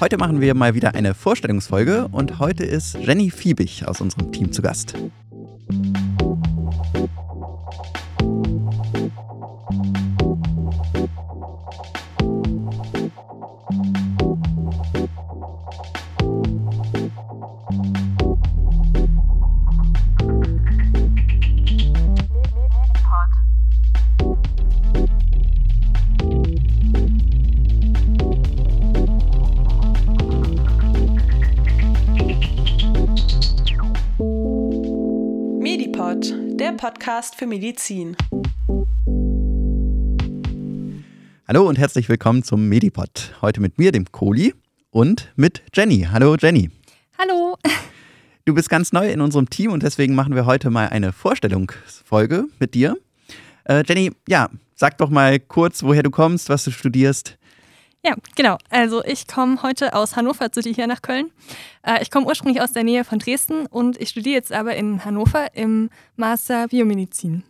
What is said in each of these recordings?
Heute machen wir mal wieder eine Vorstellungsfolge und heute ist Jenny Fiebig aus unserem Team zu Gast. Der Podcast für Medizin. Hallo und herzlich willkommen zum Medipod. Heute mit mir, dem Kohli, und mit Jenny. Hallo Jenny. Hallo. Du bist ganz neu in unserem Team und deswegen machen wir heute mal eine Vorstellungsfolge mit dir. Äh, Jenny, ja, sag doch mal kurz, woher du kommst, was du studierst. Ja, genau. Also ich komme heute aus Hannover zu dir hier nach Köln. Äh, ich komme ursprünglich aus der Nähe von Dresden und ich studiere jetzt aber in Hannover im Master Biomedizin.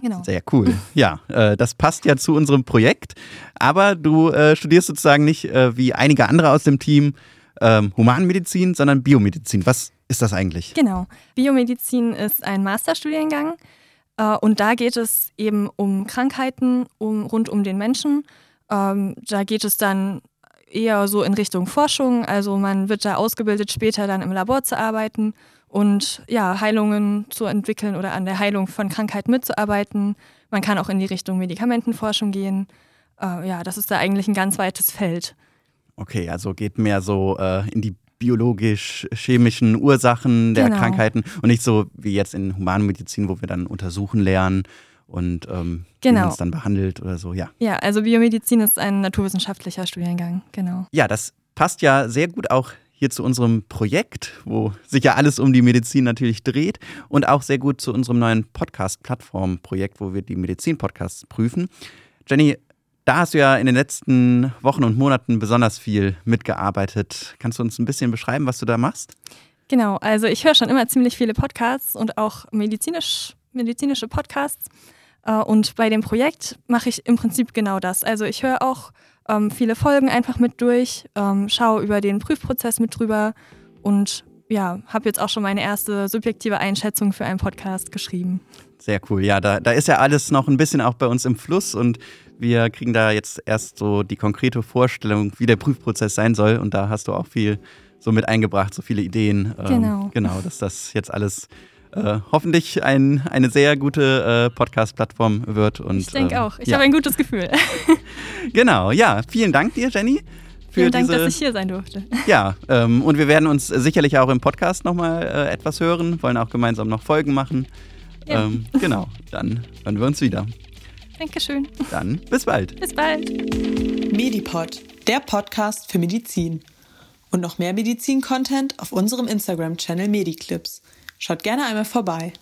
Genau. Sehr cool. Ja, äh, das passt ja zu unserem Projekt. Aber du äh, studierst sozusagen nicht äh, wie einige andere aus dem Team ähm, Humanmedizin, sondern Biomedizin. Was ist das eigentlich? Genau. Biomedizin ist ein Masterstudiengang äh, und da geht es eben um Krankheiten um, rund um den Menschen. Ähm, da geht es dann eher so in Richtung Forschung. Also man wird da ausgebildet, später dann im Labor zu arbeiten und ja, Heilungen zu entwickeln oder an der Heilung von Krankheiten mitzuarbeiten. Man kann auch in die Richtung Medikamentenforschung gehen. Äh, ja, das ist da eigentlich ein ganz weites Feld. Okay, also geht mehr so äh, in die biologisch-chemischen Ursachen der Genau. Krankheiten und nicht so wie jetzt in Humanmedizin, wo wir dann untersuchen lernen und ähm, wie Genau. man es dann behandelt oder so. Ja. Ja, also Biomedizin ist ein naturwissenschaftlicher Studiengang, genau. ja, das passt ja sehr gut auch hier zu unserem Projekt, wo sich ja alles um die Medizin natürlich dreht und auch sehr gut zu unserem neuen Podcast-Plattform-Projekt, wo wir die Medizin-Podcasts prüfen. Jenny, da hast du ja in den letzten Wochen und Monaten besonders viel mitgearbeitet. Kannst du uns ein bisschen beschreiben, was du da machst? Genau, also ich höre schon immer ziemlich viele Podcasts und auch medizinisch, medizinische Podcasts. Äh, Und bei dem Projekt mache ich im Prinzip genau das. Also ich höre auch ähm, viele Folgen einfach mit durch, ähm, schaue über den Prüfprozess mit drüber und ja, habe jetzt auch schon meine erste subjektive Einschätzung für einen Podcast geschrieben. Sehr cool. Ja, da, da ist ja alles noch ein bisschen auch bei uns im Fluss und wir kriegen da jetzt erst so die konkrete Vorstellung, wie der Prüfprozess sein soll. Und da hast du auch viel so mit eingebracht, so viele Ideen. Ähm, Genau. Genau, dass das jetzt alles äh, hoffentlich ein, eine sehr gute äh, Podcast-Plattform wird. Und, Ich denke ähm, auch. Ich ja. habe ein gutes Gefühl. Genau, ja. Vielen Dank dir, Jenny. Vielen Dank, diese, dass ich hier sein durfte. Ja, ähm, und wir werden uns sicherlich auch im Podcast nochmal äh, etwas hören, wollen auch gemeinsam noch Folgen machen. Ja. Ähm, genau, dann hören wir uns wieder. Dankeschön. Dann bis bald. Bis bald. Medipod, der Podcast für Medizin. Und noch mehr Medizin-Content auf unserem Instagram-Channel Mediclips. Schaut gerne einmal vorbei.